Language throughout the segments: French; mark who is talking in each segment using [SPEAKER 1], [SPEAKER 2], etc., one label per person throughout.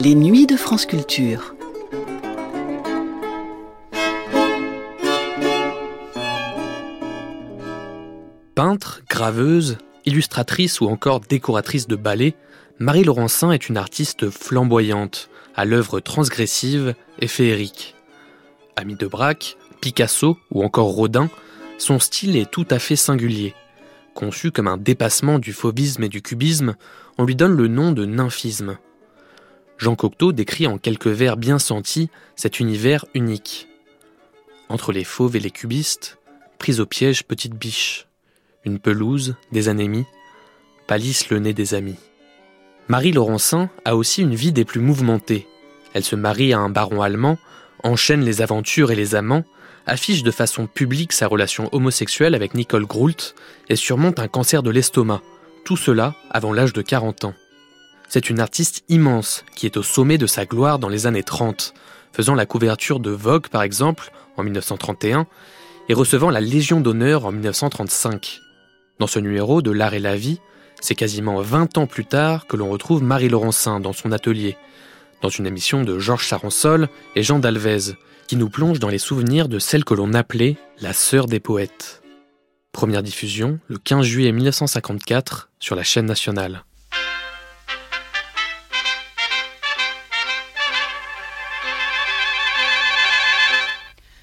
[SPEAKER 1] Les nuits de France Culture.
[SPEAKER 2] Peintre, graveuse, illustratrice ou encore décoratrice de ballet, Marie Laurencin est une artiste flamboyante, à l'œuvre transgressive et féerique. Ami de Braque, Picasso ou encore Rodin, son style est tout à fait singulier. Conçu comme un dépassement du fauvisme et du cubisme, on lui donne le nom de nymphisme. Jean Cocteau décrit en quelques vers bien sentis cet univers unique. Entre les fauves et les cubistes, prise au piège petite biche, une pelouse, des anémies, pâlisse le nez des amis. Marie Laurencin a aussi une vie des plus mouvementées. Elle se marie à un baron allemand, enchaîne les aventures et les amants, affiche de façon publique sa relation homosexuelle avec Nicole Groult et surmonte un cancer de l'estomac, tout cela avant l'âge de 40 ans. C'est une artiste immense qui est au sommet de sa gloire dans les années 30, faisant la couverture de Vogue par exemple en 1931 et recevant la Légion d'honneur en 1935. Dans ce numéro de L'art et la vie, c'est quasiment 20 ans plus tard que l'on retrouve Marie Laurencin dans son atelier, dans une émission de Georges Charansol et Jean Dalvez, qui nous plonge dans les souvenirs de celle que l'on appelait la sœur des poètes. Première diffusion le 15 juillet 1954 sur la chaîne nationale.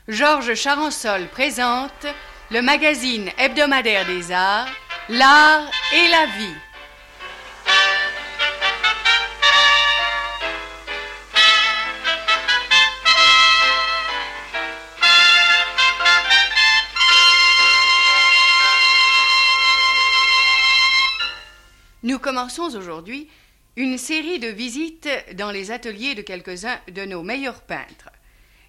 [SPEAKER 3] Georges Charansol présente le magazine hebdomadaire des arts, L'art et la vie. Nous commençons aujourd'hui une série de visites dans les ateliers de quelques-uns de nos meilleurs peintres.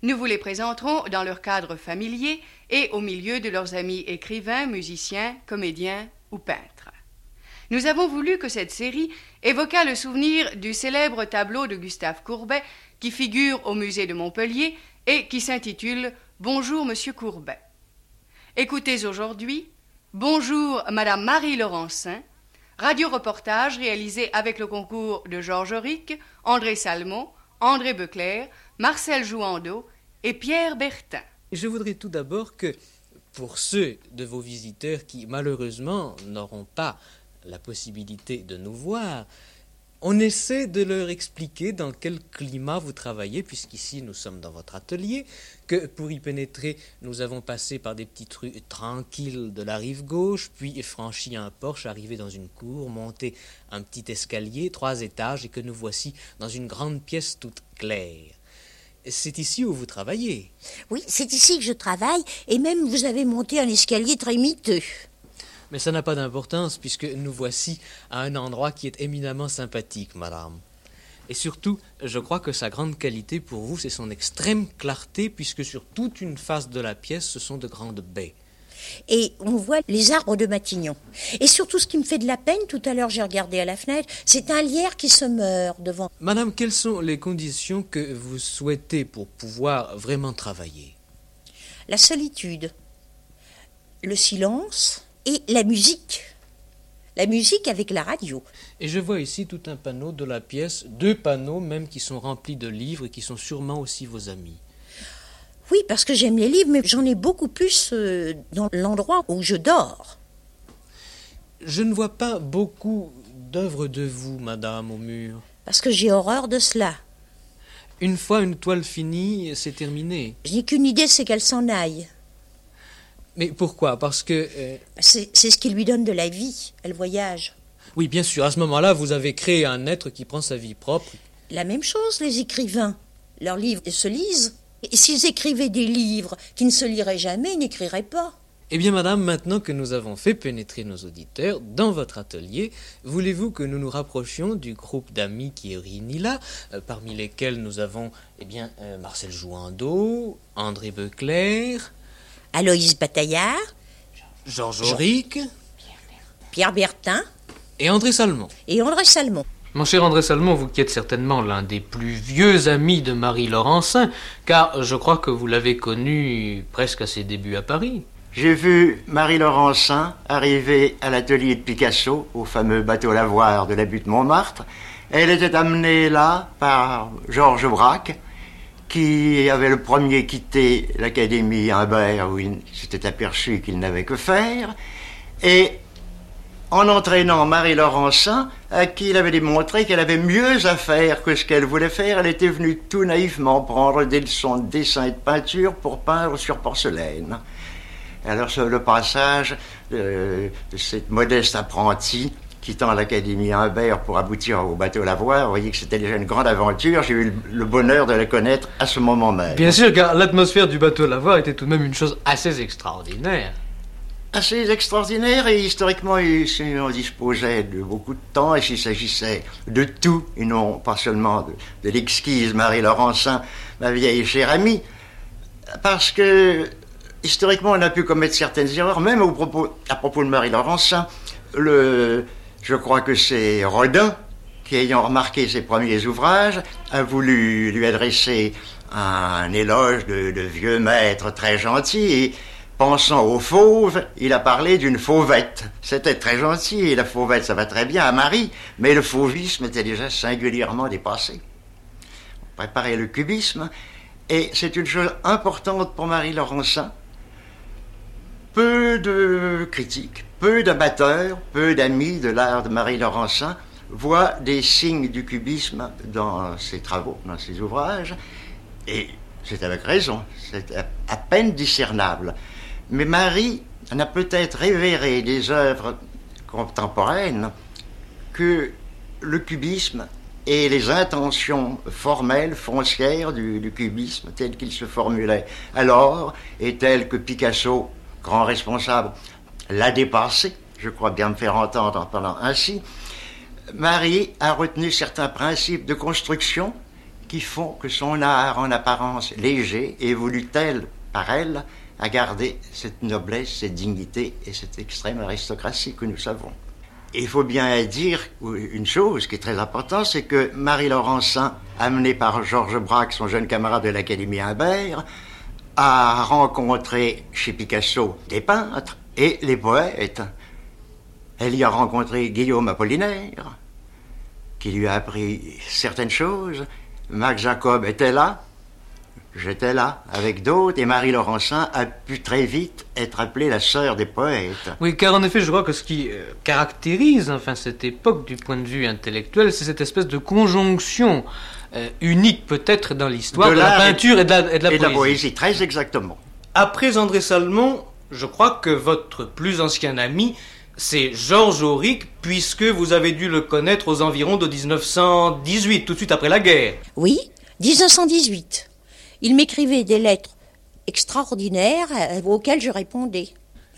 [SPEAKER 3] Nous vous les présenterons dans leur cadre familier et au milieu de leurs amis écrivains, musiciens, comédiens ou peintres. Nous avons voulu que cette série évoquât le souvenir du célèbre tableau de Gustave Courbet qui figure au musée de Montpellier et qui s'intitule Bonjour Monsieur Courbet. Écoutez aujourd'hui Bonjour Madame Marie Laurencin, radio-reportage réalisé avec le concours de Georges Auric, André Salmon, André Beclerc, Marcel Jouandeau et Pierre Bertin.
[SPEAKER 4] Je voudrais tout d'abord que, pour ceux de vos visiteurs qui malheureusement n'auront pas la possibilité de nous voir, on essaie de leur expliquer dans quel climat vous travaillez, puisqu'ici nous sommes dans votre atelier, que pour y pénétrer, nous avons passé par des petites rues tranquilles de la rive gauche, puis franchi un porche, arrivé dans une cour, monté un petit escalier, trois étages, et que nous voici dans une grande pièce toute claire. C'est ici où vous travaillez
[SPEAKER 5] Oui, c'est ici que je travaille, et même vous avez monté un escalier très miteux.
[SPEAKER 4] Mais ça n'a pas d'importance puisque nous voici à un endroit qui est éminemment sympathique, madame. Et surtout, je crois que sa grande qualité pour vous, c'est son extrême clarté puisque sur toute une face de la pièce, ce sont de grandes baies.
[SPEAKER 5] Et on voit les arbres de Matignon. Et surtout, ce qui me fait de la peine, tout à l'heure j'ai regardé à la fenêtre, c'est un lierre qui se meurt devant.
[SPEAKER 4] Madame, quelles sont les conditions que vous souhaitez pour pouvoir vraiment travailler?
[SPEAKER 5] La solitude, le silence, et la musique. La musique avec la radio.
[SPEAKER 4] Et je vois ici tout un panneau de la pièce, deux panneaux même qui sont remplis de livres et qui sont sûrement aussi vos amis.
[SPEAKER 5] Oui, parce que j'aime les livres, mais j'en ai beaucoup plus euh, dans l'endroit où je dors.
[SPEAKER 4] Je ne vois pas beaucoup d'œuvres de vous, madame, au mur.
[SPEAKER 5] Parce que j'ai horreur de cela.
[SPEAKER 4] Une fois une toile finie, c'est terminé.
[SPEAKER 5] Je n'ai qu'une idée, c'est qu'elle s'en aille.
[SPEAKER 4] Mais pourquoi? Parce que... euh,
[SPEAKER 5] C'est c'est ce qui lui donne de la vie. Elle voyage.
[SPEAKER 4] Oui, bien sûr, à ce moment-là, vous avez créé un être qui prend sa vie propre.
[SPEAKER 5] La même chose, les écrivains. Leurs livres se lisent. Et s'ils écrivaient des livres qui ne se liraient jamais, ils n'écriraient pas.
[SPEAKER 4] Eh bien, madame, maintenant que nous avons fait pénétrer nos auditeurs dans votre atelier, voulez-vous que nous nous rapprochions du groupe d'amis qui est réuni là, euh, parmi lesquels nous avons, eh bien, euh, Marcel Jouandeau, André Beclerc,
[SPEAKER 5] Aloïs Bataillard,
[SPEAKER 4] Georges Auric
[SPEAKER 5] Pierre Bertin
[SPEAKER 4] et André Salmon.
[SPEAKER 5] et André Salmon.
[SPEAKER 4] Mon cher André Salmon, vous qui êtes certainement l'un des plus vieux amis de Marie Laurencin, car je crois que vous l'avez connue presque à ses débuts à Paris.
[SPEAKER 6] J'ai vu Marie Laurencin arriver à l'atelier de Picasso, au fameux bateau lavoir de la butte Montmartre, Elle était amenée là par Georges Braque, qui avait le premier quitté l'Académie Humbert où il s'était aperçu qu'il n'avait que faire, et en entraînant Marie Laurencin, à qui il avait démontré qu'elle avait mieux à faire que ce qu'elle voulait faire, elle était venue tout naïvement prendre des leçons de dessin et de peinture pour peindre sur porcelaine. Alors le passage de, cette modeste apprentie quittant l'Académie Humbert pour aboutir au bateau Lavoie, vous voyez que c'était déjà une grande aventure. J'ai eu le bonheur de la connaître à ce moment même.
[SPEAKER 4] Bien sûr, car l'atmosphère du bateau Lavoie était tout de même une chose assez extraordinaire
[SPEAKER 6] assez extraordinaire et historiquement, on disposait de beaucoup de temps et s'il s'agissait de tout et non pas seulement de, l'exquise Marie Laurencin, ma vieille chère amie, parce que historiquement, on a pu commettre certaines erreurs, même à propos de Marie Laurencin. Je crois que c'est Rodin qui, ayant remarqué ses premiers ouvrages, a voulu lui adresser un éloge de, vieux maître très gentil Pensant aux fauves, il a parlé d'une fauvette. C'était très gentil, la fauvette, ça va très bien à Marie, mais le fauvisme était déjà singulièrement dépassé. On préparait le cubisme, et c'est une chose importante pour Marie Laurencin. Peu de critiques, peu d'amateurs, peu d'amis de l'art de Marie Laurencin voient des signes du cubisme dans ses travaux, dans ses ouvrages, et c'est avec raison, c'est à peine discernable. Mais Marie n'a peut-être révéré des œuvres contemporaines que le cubisme et les intentions formelles, foncières du, cubisme, telles qu'il se formulait alors, et telles que Picasso, grand responsable, l'a dépassé, je crois bien me faire entendre en parlant ainsi, Marie a retenu certains principes de construction qui font que son art en apparence léger évolue tel par elle à garder cette noblesse, cette dignité et cette extrême aristocratie que nous savons. il faut bien dire une chose qui est très importante, c'est que Marie Laurencin, amenée par Georges Braque, son jeune camarade de l'Académie Imbert, a rencontré chez Picasso des peintres et les poètes. Elle y a rencontré Guillaume Apollinaire, qui lui a appris certaines choses. Max Jacob était là, J'étais là, avec d'autres, et Marie Laurencin a pu très vite être appelée la sœur des poètes.
[SPEAKER 4] Oui, car en effet, je crois que ce qui euh, caractérise enfin cette époque du point de vue intellectuel, c'est cette espèce de conjonction euh, unique peut-être dans l'histoire de, la peinture et de la, et de la
[SPEAKER 6] et poésie. la poésie, très exactement.
[SPEAKER 4] Après André Salmon, je crois que votre plus ancien ami, c'est Georges Auric, puisque vous avez dû le connaître aux environs de 1918, tout de suite après la guerre.
[SPEAKER 5] Oui, 1918 il m'écrivait des lettres extraordinaires euh, auxquelles je répondais.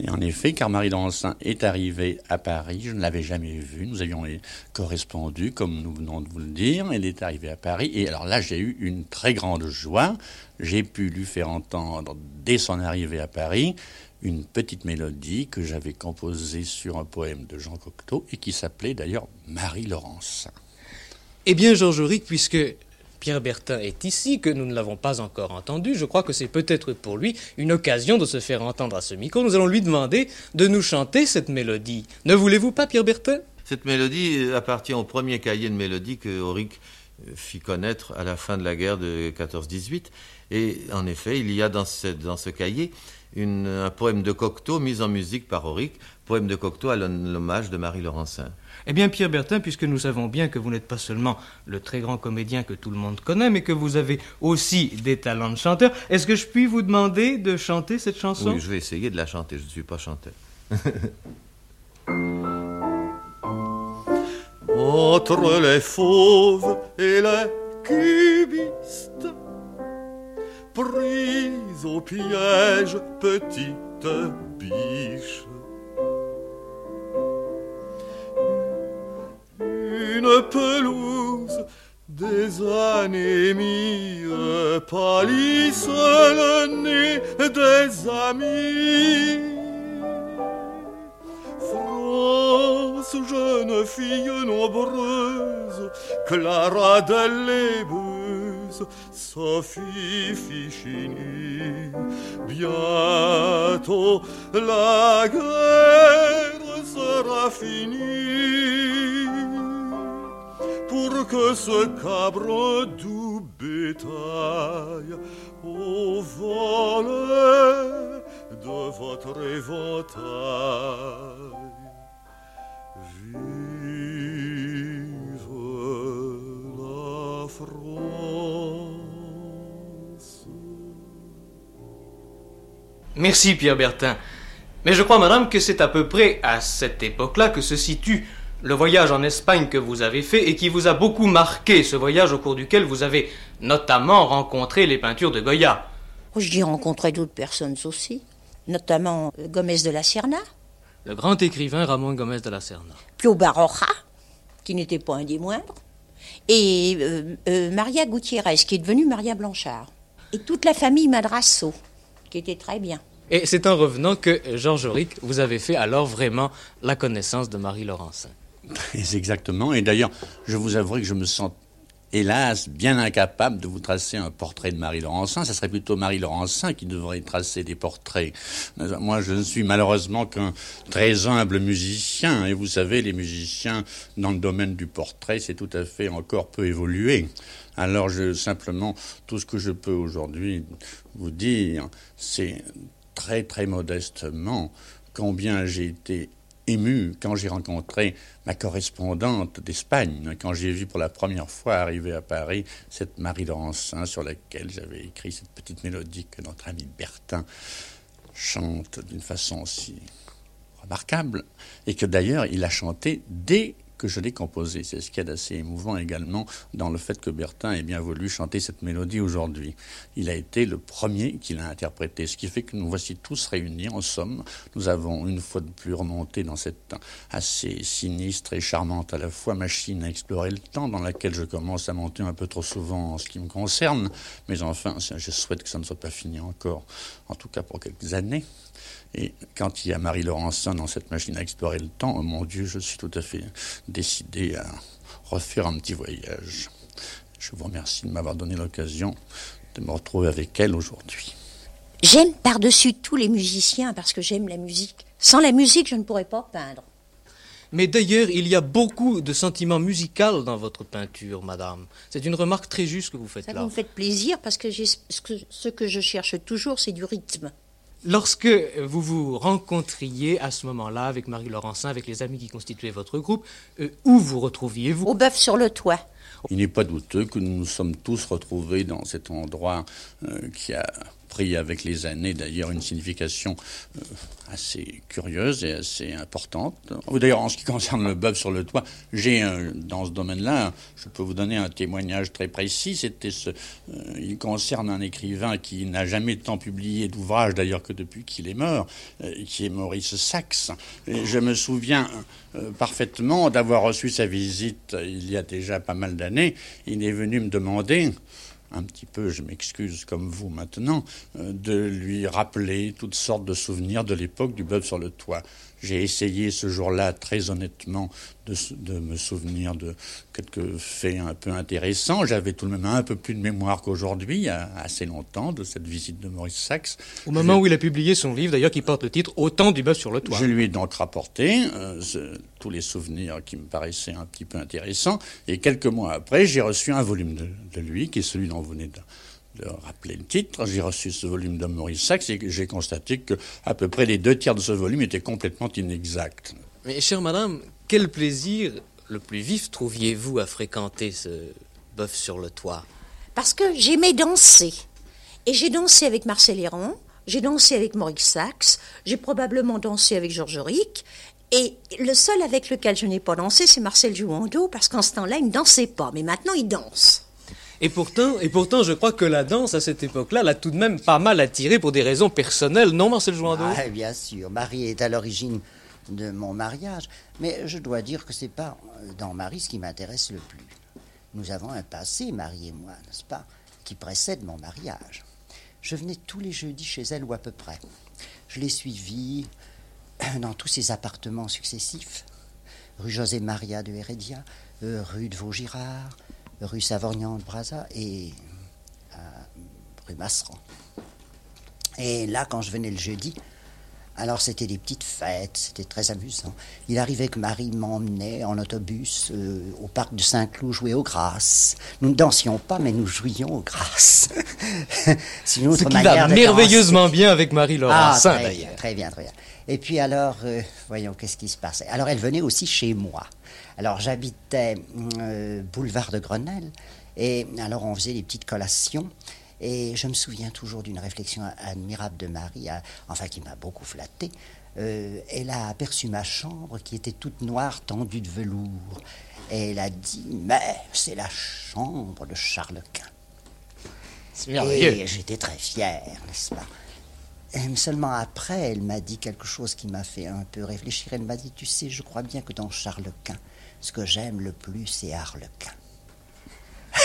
[SPEAKER 7] Et en effet, car Marie Laurencin est arrivée à Paris, je ne l'avais jamais vue, nous avions correspondu, comme nous venons de vous le dire, elle est arrivée à Paris, et alors là j'ai eu une très grande joie, j'ai pu lui faire entendre, dès son arrivée à Paris, une petite mélodie que j'avais composée sur un poème de Jean Cocteau, et qui s'appelait d'ailleurs Marie Laurencin.
[SPEAKER 4] Eh bien, Georges Auric, puisque Pierre Bertin est ici, que nous ne l'avons pas encore entendu, je crois que c'est peut-être pour lui une occasion de se faire entendre à ce micro. Nous allons lui demander de nous chanter cette mélodie. Ne voulez-vous pas, Pierre Bertin?
[SPEAKER 8] Cette mélodie appartient au premier cahier de mélodie que Auric fit connaître à la fin de la guerre de 14-18. Et en effet, il y a dans ce, dans ce cahier un poème de Cocteau mis en musique par Auric, poème de Cocteau à l'hommage de Marie Laurencin.
[SPEAKER 4] Eh bien, Pierre Bertin, puisque nous savons bien que vous n'êtes pas seulement le très grand comédien que tout le monde connaît, mais que vous avez aussi des talents de chanteur, est-ce que je puis vous demander de chanter cette chanson?
[SPEAKER 8] Oui, je vais essayer de la chanter, je ne suis pas chanteur. Entre les fauves et les cubistes, prise au piège, petite biche une pelouse des anémies pâlissent le nez des amis. France, jeune fille nombreuse, Clara Delébuse, Sophie Fichini, bientôt la guerre sera finie
[SPEAKER 9] que ce cabre doux bétail au volet de votre éventail vive la France.
[SPEAKER 4] Merci Pierre Bertin. Mais je crois, madame, que c'est à peu près à cette époque-là que se situe le voyage en Espagne que vous avez fait et qui vous a beaucoup marqué, ce voyage au cours duquel vous avez notamment rencontré les peintures de Goya.
[SPEAKER 5] Oh, J'y rencontré d'autres personnes aussi, notamment euh, Gomez de la Serna,
[SPEAKER 4] Le grand écrivain Ramon Gomez de la Serna.
[SPEAKER 5] Pio Baroja, qui n'était pas un des moindres, et euh, euh, Maria Gutiérrez, qui est devenue Maria Blanchard, et toute la famille Madrasso, qui était très bien.
[SPEAKER 4] Et c'est en revenant que, Georges Auric, vous avez fait alors vraiment la connaissance de Marie Laurencin.
[SPEAKER 7] Très exactement. Et d'ailleurs, je vous avouerai que je me sens, hélas, bien incapable de vous tracer un portrait de Marie Laurencin. Ça serait plutôt Marie Laurencin qui devrait tracer des portraits. Moi, je ne suis malheureusement qu'un très humble musicien. Et vous savez, les musiciens, dans le domaine du portrait, c'est tout à fait encore peu évolué. Alors, simplement, tout ce que je peux aujourd'hui vous dire, c'est très, très modestement combien j'ai été ému quand j'ai rencontré ma correspondante d'Espagne, quand j'ai vu pour la première fois arriver à Paris cette Marie Laurencin sur laquelle j'avais écrit cette petite mélodie que notre ami Bertin chante d'une façon si remarquable, et que d'ailleurs il a chanté dès que je l'ai composé. C'est ce qu'il y a d'assez émouvant également dans le fait que Bertin ait bien voulu chanter cette mélodie aujourd'hui. Il a été le premier qui l'a interprété, ce qui fait que nous voici tous réunis. En somme, nous avons une fois de plus remonté dans cette assez sinistre et charmante à la fois machine à explorer le temps, dans laquelle je commence à monter un peu trop souvent en ce qui me concerne. Mais enfin, je souhaite que ça ne soit pas fini encore, en tout cas pour quelques années. Et quand il y a Marie Laurencin dans cette machine à explorer le temps, oh mon Dieu, je suis tout à fait décidé à refaire un petit voyage. Je vous remercie de m'avoir donné l'occasion de me retrouver avec elle aujourd'hui.
[SPEAKER 5] J'aime par-dessus tous les musiciens parce que j'aime la musique. Sans la musique, je ne pourrais pas peindre.
[SPEAKER 4] Mais d'ailleurs, il y a beaucoup de sentiments musicaux dans votre peinture, madame. C'est une remarque très juste que vous faites
[SPEAKER 5] Ça
[SPEAKER 4] là.
[SPEAKER 5] vous me fait plaisir parce que, j'ai- ce que ce que je cherche toujours, c'est du rythme.
[SPEAKER 4] Lorsque vous vous rencontriez à ce moment-là avec Marie Laurencin, avec les amis qui constituaient votre groupe, euh, où vous retrouviez-vous?
[SPEAKER 5] Au bœuf sur le toit.
[SPEAKER 7] Il n'est pas douteux que nous nous sommes tous retrouvés dans cet endroit euh, qui a pris avec les années d'ailleurs une signification euh, assez curieuse et assez importante. D'ailleurs, en ce qui concerne le bœuf sur le toit, j'ai dans ce domaine-là, je peux vous donner un témoignage très précis. C'était euh, il concerne un écrivain qui n'a jamais tant publié d'ouvrage d'ailleurs que depuis qu'il est mort, euh, qui est Maurice Sachs. Je me souviens parfaitement d'avoir reçu sa visite il y a déjà pas mal d'années. Il est venu me demander un petit peu, je m'excuse comme vous maintenant, euh, de lui rappeler toutes sortes de souvenirs de l'époque du bœuf sur le toit. J'ai essayé ce jour-là, très honnêtement, de, me souvenir de quelques faits un peu intéressants. J'avais tout de même un peu plus de mémoire qu'aujourd'hui, il y a assez longtemps, de cette visite de Maurice Sachs.
[SPEAKER 4] Au moment où il a publié son livre, d'ailleurs, qui porte le titre Autant du bœuf sur le toit.
[SPEAKER 7] Je lui ai donc rapporté euh, ce- tous les souvenirs qui me paraissaient un petit peu intéressants. Et quelques mois après, j'ai reçu un volume de, de lui, qui est celui dont vous venez de, de rappeler le titre. J'ai reçu ce volume de Maurice Sachs et j'ai constaté que à peu près les deux tiers de ce volume étaient complètement inexacts.
[SPEAKER 4] Mais, chère madame, quel plaisir le plus vif trouviez-vous à fréquenter ce bœuf sur le toit?
[SPEAKER 5] Parce que j'aimais danser. Et j'ai dansé avec Marcel Héron, j'ai dansé avec Maurice Sachs, j'ai probablement dansé avec Georges Auric. Et le seul avec lequel je n'ai pas dansé, c'est Marcel Jouando, parce qu'en ce temps-là, il ne dansait pas. Mais maintenant, il danse.
[SPEAKER 4] Et pourtant, et pourtant, je crois que la danse à cette époque-là l'a tout de même pas mal attiré pour des raisons personnelles, non, Marcel Joindeau
[SPEAKER 10] Ah, bien sûr, Marie est à l'origine de mon mariage, mais je dois dire que c'est pas dans Marie ce qui m'intéresse le plus. Nous avons un passé, Marie et moi, n'est-ce pas, qui précède mon mariage. Je venais tous les jeudis chez elle ou à peu près. Je l'ai suivie dans tous ses appartements successifs. Rue José Maria de Heredia, euh, rue de Vaugirard, rue Savorgnan de Brazza et euh, rue Masseran. Et là, quand je venais le jeudi, Alors c'était des petites fêtes, c'était très amusant. Il arrivait que Marie m'emmenait en autobus euh, au parc de Saint-Cloud jouer aux grâces. Nous ne dansions pas, mais nous jouions aux grâces.
[SPEAKER 4] C'est une autre Ce qui va merveilleusement bien avec Marie Laurencin,
[SPEAKER 10] ah, d'ailleurs. Très bien, très bien. Et puis alors, euh, voyons, qu'est-ce qui se passait? Alors elle venait aussi chez moi. Alors j'habitais euh, boulevard de Grenelle, et alors on faisait des petites collations. Et je me souviens toujours d'une réflexion admirable de Marie, enfin qui m'a beaucoup flatté. Euh, elle a aperçu ma chambre qui était toute noire, tendue de velours. Et elle a dit Mais c'est la chambre de Charles Quint. Et j'étais très fier, n'est-ce pas? Et seulement après, elle m'a dit quelque chose qui m'a fait un peu réfléchir. Elle m'a dit Tu sais, je crois bien que dans Charles Quint, ce que j'aime le plus, c'est Harlequin.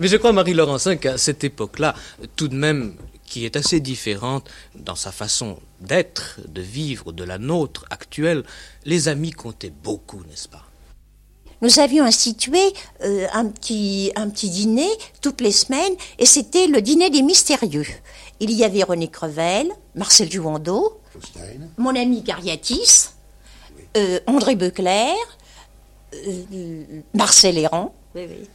[SPEAKER 4] Mais je crois, Marie Laurencin, qu'à cette époque-là, tout de même, qui est assez différente dans sa façon d'être, de vivre, de la nôtre actuelle, les amis comptaient beaucoup, n'est-ce pas?
[SPEAKER 5] Nous avions institué euh, un, petit, un petit dîner toutes les semaines, et c'était le dîner des mystérieux. Il y avait René Crevel, Marcel Juando, mon ami Cariatis, euh, André Beuclair, euh, Marcel Héran,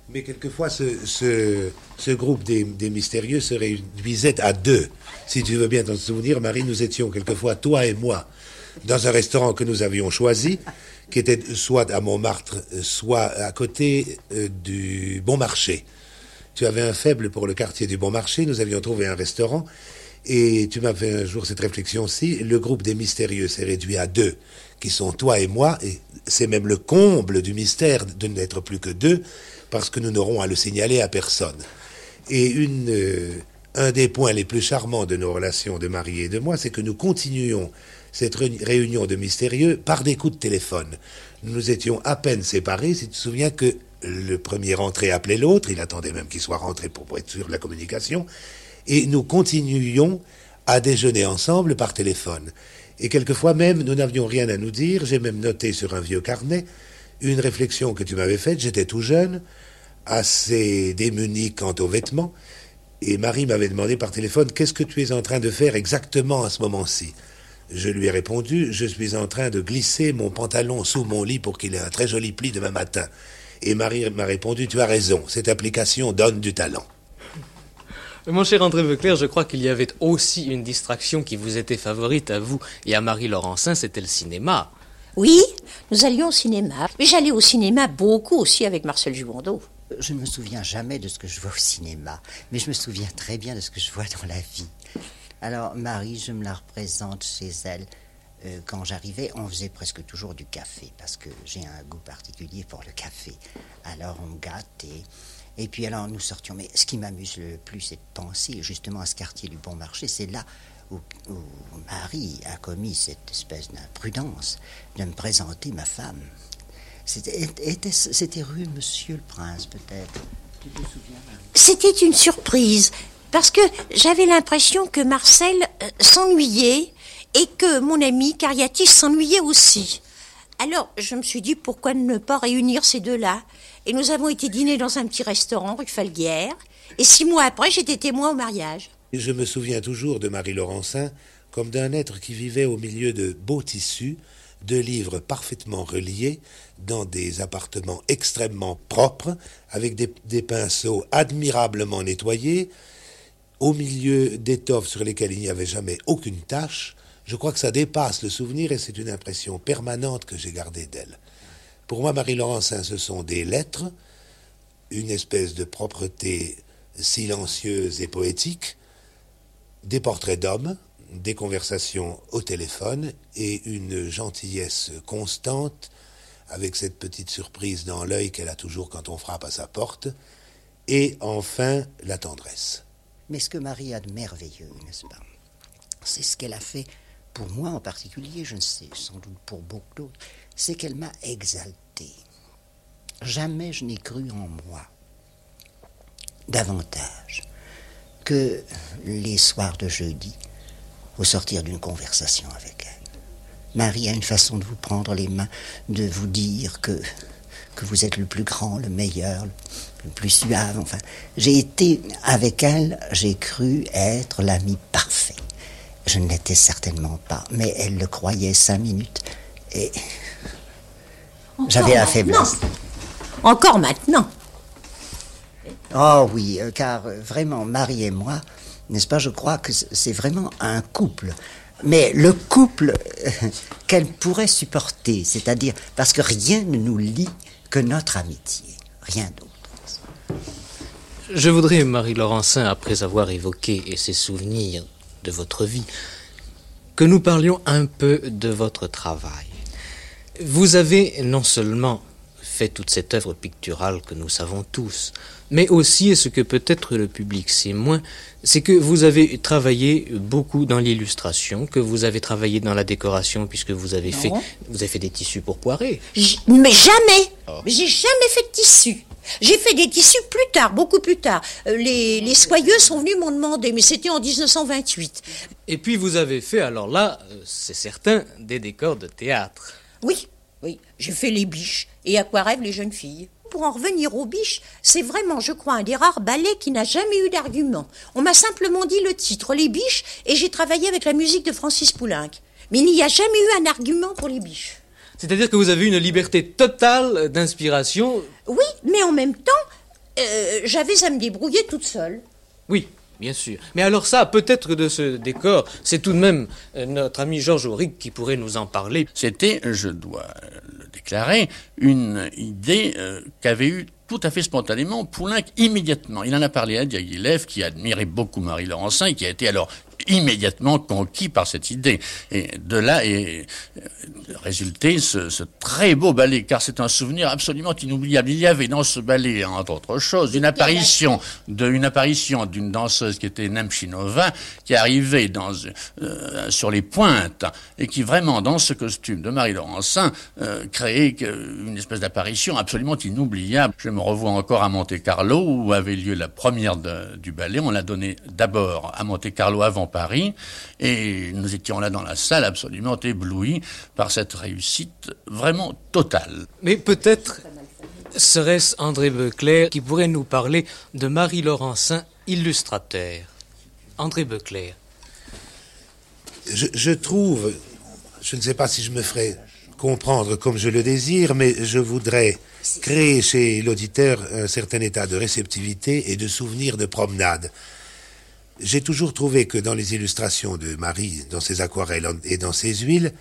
[SPEAKER 11] mais quelquefois, ce, ce, groupe des, mystérieux se réduisait à deux. Si tu veux bien t'en souvenir, Marie, nous étions quelquefois, toi et moi, dans un restaurant que nous avions choisi, qui était soit à Montmartre, soit à côté euh, du Bon Marché. Tu avais un faible pour le quartier du Bon Marché, nous avions trouvé un restaurant, et tu m'as fait un jour cette réflexion aussi, le groupe des mystérieux s'est réduit à deux, qui sont toi et moi, et c'est même le comble du mystère de n'être plus que deux, parce que nous n'aurons à le signaler à personne. Et euh, un des points les plus charmants de nos relations de Marie et de moi, c'est que nous continuions cette réunion de mystérieux par des coups de téléphone. Nous nous étions à peine séparés, si tu te souviens que le premier rentré appelait l'autre, il attendait même qu'il soit rentré pour être sûr de la communication, et nous continuions à déjeuner ensemble par téléphone. Et quelquefois même, nous n'avions rien à nous dire. J'ai même noté sur un vieux carnet une réflexion que tu m'avais faite. J'étais tout jeune, assez démuni quant aux vêtements, et Marie m'avait demandé par téléphone Qu'est-ce que tu es en train de faire exactement à ce moment-ci? Je lui ai répondu Je suis en train de glisser mon pantalon sous mon lit pour qu'il ait un très joli pli demain matin. Et Marie m'a répondu Tu as raison, cette application donne du talent.
[SPEAKER 4] Mon cher André Veuclair, je crois qu'il y avait aussi une distraction qui vous était favorite à vous et à Marie Laurencin, c'était le cinéma.
[SPEAKER 5] Oui, nous allions au cinéma. Mais j'allais au cinéma beaucoup aussi avec Marcel Jumondeau.
[SPEAKER 10] Je ne me souviens jamais de ce que je vois au cinéma, mais je me souviens très bien de ce que je vois dans la vie. Alors, Marie, je me la représente chez elle. Euh, quand j'arrivais, on faisait presque toujours du café, parce que j'ai un goût particulier pour le café. Alors, on gâte et et puis alors nous sortions. Mais ce qui m'amuse le plus, c'est de penser justement à ce quartier du Bon Marché. C'est là où, Marie a commis cette espèce d'imprudence de me présenter ma femme. C'était rue Monsieur le Prince, peut-être? Tu te souviens
[SPEAKER 5] C'était une surprise, parce que j'avais l'impression que Marcel euh, s'ennuyait et que mon ami Cariatis s'ennuyait aussi. Alors je me suis dit pourquoi ne pas réunir ces deux-là? Et nous avons été dîner dans un petit restaurant rue Falguière. Et six mois après, j'étais témoin au mariage.
[SPEAKER 11] Je me souviens toujours de Marie Laurencin comme d'un être qui vivait au milieu de beaux tissus, de livres parfaitement reliés, dans des appartements extrêmement propres, avec des, des pinceaux admirablement nettoyés, au milieu d'étoffes sur lesquelles il n'y avait jamais aucune tache. Je crois que ça dépasse le souvenir et c'est une impression permanente que j'ai gardée d'elle. Pour moi, Marie Laurencin, ce sont des lettres, une espèce de propreté silencieuse et poétique, des portraits d'hommes, des conversations au téléphone et une gentillesse constante avec cette petite surprise dans l'œil qu'elle a toujours quand on frappe à sa porte, et enfin la tendresse.
[SPEAKER 10] Mais ce que Marie a de merveilleux, n'est-ce pas? C'est ce qu'elle a fait pour moi en particulier, je ne sais, sans doute pour beaucoup d'autres, c'est qu'elle m'a exalté. Jamais je n'ai cru en moi davantage que les soirs de jeudi au sortir d'une conversation avec elle. Marie a une façon de vous prendre les mains, de vous dire que, que vous êtes le plus grand, le meilleur, le plus suave. Enfin, j'ai été avec elle, j'ai cru être l'ami parfait. Je ne l'étais certainement pas, mais elle le croyait cinq minutes. Et j'avais la faiblesse.
[SPEAKER 5] Encore maintenant.
[SPEAKER 10] Oh oui, euh, car euh, vraiment, Marie et moi, n'est-ce pas, je crois que c'est vraiment un couple. Mais le couple euh, qu'elle pourrait supporter, c'est-à-dire parce que rien ne nous lie que notre amitié, rien d'autre.
[SPEAKER 4] Je voudrais, Marie Laurencin, après avoir évoqué ces souvenirs de votre vie, que nous parlions un peu de votre travail. Vous avez non seulement fait toute cette œuvre picturale que nous savons tous, mais aussi, et ce que peut-être le public sait moins, c'est que vous avez travaillé beaucoup dans l'illustration, que vous avez travaillé dans la décoration, puisque vous avez, fait, vous avez fait des tissus pour poirer.
[SPEAKER 5] J- Mais jamais Mais J'ai jamais fait de tissu. J'ai fait des tissus plus tard, beaucoup plus tard. Euh, Les, les soyeux sont venus m'en demander, mais c'était en 1928.
[SPEAKER 4] Et puis vous avez fait, alors là, euh, c'est certain, des décors de théâtre.
[SPEAKER 5] Oui, oui, j'ai fait les biches et à quoi rêvent les jeunes filles. Pour en revenir aux biches, c'est vraiment, je crois, un des rares ballets qui n'a jamais eu d'argument. On m'a simplement dit le titre, les biches, et j'ai travaillé avec la musique de Francis Poulenc. Mais il n'y a jamais eu un argument pour les biches.
[SPEAKER 4] C'est-à-dire que vous avez une liberté totale d'inspiration.
[SPEAKER 5] Oui, mais en même temps, euh, j'avais à me débrouiller toute seule.
[SPEAKER 4] Oui, bien sûr. Mais alors ça, peut-être de ce décor, c'est tout de même euh, notre ami Georges Auric qui pourrait nous en parler.
[SPEAKER 7] C'était, je dois le déclarer, une idée euh, qu'avait eue tout à fait spontanément Poulenc immédiatement. Il en a parlé à Diaghilev, qui admirait beaucoup Marie Laurencin et qui a été alors immédiatement conquis par cette idée. Et de là est euh, résulté ce, très beau ballet, car c'est un souvenir absolument inoubliable. Il y avait dans ce ballet, entre autres choses, une apparition d'une danseuse qui était Nemchinova, qui arrivait dans, euh, sur les pointes et qui vraiment, dans ce costume de Marie Laurencin, euh, créait une espèce d'apparition absolument inoubliable. Je me revois encore à Monte Carlo où avait lieu la première du ballet. On l'a donné d'abord à Monte Carlo avant Paris et nous étions là dans la salle absolument éblouis par cette réussite vraiment totale.
[SPEAKER 4] Mais peut-être serait-ce André Becler qui pourrait nous parler de Marie Laurencin, illustrateur. André Becler.
[SPEAKER 11] je, je trouve, je ne sais pas si je me ferai comprendre comme je le désire, mais je voudrais créer chez l'auditeur un certain état de réceptivité et de souvenir de promenade. J'ai toujours trouvé que dans les illustrations de Marie, dans ses aquarelles et dans ses huiles,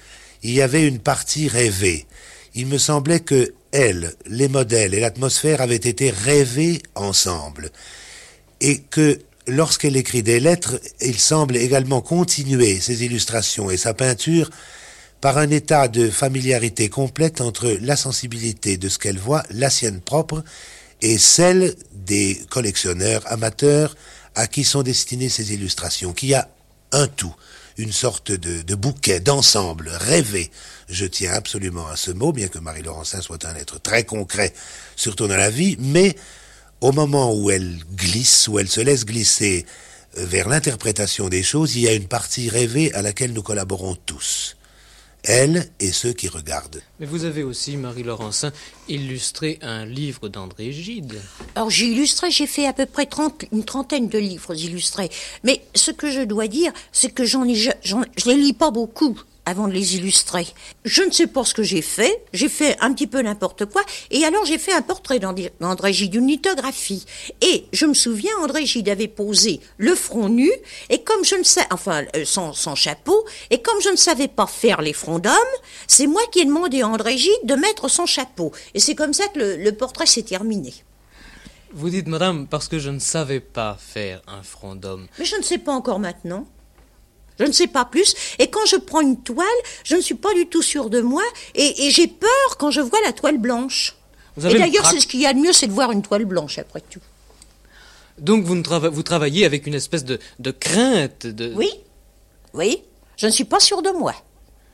[SPEAKER 11] il y avait une partie rêvée. Il me semblait que elle, les modèles et l'atmosphère avaient été rêvés ensemble et que lorsqu'elle écrit des lettres, il semble également continuer ses illustrations et sa peinture par un état de familiarité complète entre la sensibilité de ce qu'elle voit, la sienne propre, et celle des collectionneurs amateurs à qui sont destinées ces illustrations, qui a un tout, une sorte de, bouquet, d'ensemble, rêvé. Je tiens absolument à ce mot, bien que Marie Laurencin soit un être très concret, surtout dans la vie, mais au moment où elle glisse, où elle se laisse glisser vers l'interprétation des choses, il y a une partie rêvée à laquelle nous collaborons tous. Elle et ceux qui regardent.
[SPEAKER 4] Mais vous avez aussi, Marie Laurencin, illustré un livre d'André Gide.
[SPEAKER 5] Alors j'ai illustré, j'ai fait à peu près 30, une trentaine de livres illustrés. Mais ce que je dois dire, c'est que j'en ai, je, j'en- je les lis pas beaucoup avant de les illustrer. Je ne sais pas ce que j'ai fait. J'ai fait un petit peu n'importe quoi. Et alors j'ai fait un portrait d'André Gide, une lithographie. Et je me souviens, André Gide avait posé le front nu. Et comme je ne sais, enfin euh, sans, sans chapeau, et comme je ne savais pas faire les fronts d'homme, c'est moi qui ai demandé à André Gide de mettre son chapeau. Et c'est comme ça que le, le portrait s'est terminé.
[SPEAKER 4] Vous dites, madame, parce que je ne savais pas faire un front d'homme.
[SPEAKER 5] Mais je ne sais pas encore maintenant. Je ne sais pas plus. Et quand je prends une toile, je ne suis pas du tout sûre de moi. Et, et j'ai peur quand je vois la toile blanche.
[SPEAKER 4] Vous avez
[SPEAKER 5] Et
[SPEAKER 4] le
[SPEAKER 5] d'ailleurs, c'est ce qu'il y a de mieux, c'est de voir une toile blanche après tout.
[SPEAKER 4] Donc vous, ne trava- vous travaillez avec une espèce de, de crainte de...
[SPEAKER 5] Oui, oui. Je ne suis pas sûre de moi.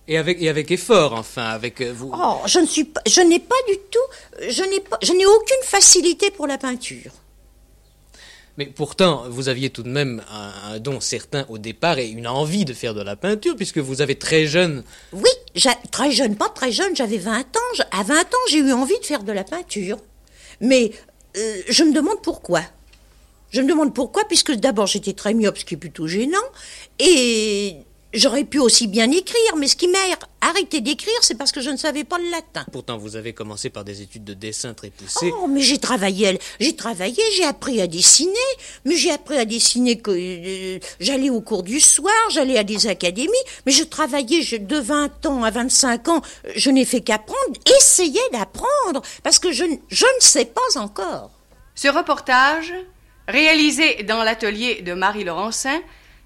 [SPEAKER 4] Et avec, et avec effort, enfin, avec euh, vous.
[SPEAKER 5] Oh, je ne suis pas, je n'ai pas du tout, je n'ai pas, je n'ai aucune facilité pour la peinture.
[SPEAKER 4] Mais pourtant, vous aviez tout de même un, un don certain au départ et une envie de faire de la peinture, puisque vous avez très jeune.
[SPEAKER 5] Oui, très jeune, pas très jeune, j'avais 20 ans. À 20 ans, j'ai eu envie de faire de la peinture. Mais euh, je me demande pourquoi. Je me demande pourquoi, puisque d'abord j'étais très myope, ce qui est plutôt gênant, et J'aurais pu aussi bien écrire, mais ce qui m'a arrêté d'écrire, c'est parce que je ne savais pas le latin.
[SPEAKER 4] Pourtant, vous avez commencé par des études de dessin très poussées.
[SPEAKER 5] Oh, mais j'ai travaillé, j'ai travaillé, j'ai appris à dessiner, mais j'ai appris à dessiner que euh, j'allais au cours du soir, j'allais à des académies, mais je travaillais je, de 20 ans à 25 ans, je n'ai fait qu'apprendre, essayer d'apprendre, parce que je, je ne sais pas encore.
[SPEAKER 3] Ce reportage, réalisé dans l'atelier de Marie Laurencin,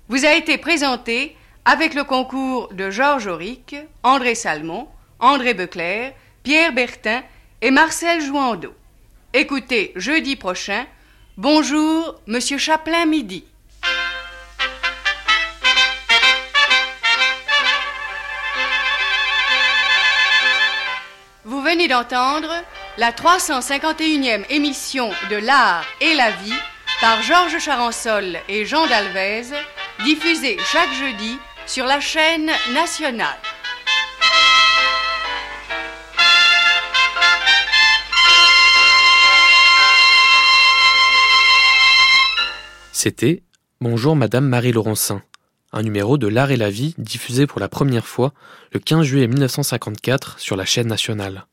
[SPEAKER 3] vous a été présenté avec le concours de Georges Auric, André Salmon, André Beclerc, Pierre Bertin et Marcel Jouandeau. Écoutez jeudi prochain. Bonjour, Monsieur Chaplin Midi. Vous venez d'entendre la 351e émission de L'Art et la Vie par Georges Charançol et Jean Dalvez, diffusée chaque jeudi sur la chaîne nationale.
[SPEAKER 2] C'était Bonjour Madame Marie Laurencin, un numéro de L'Art et la Vie diffusé pour la première fois le 15 juillet 1954 sur la chaîne nationale.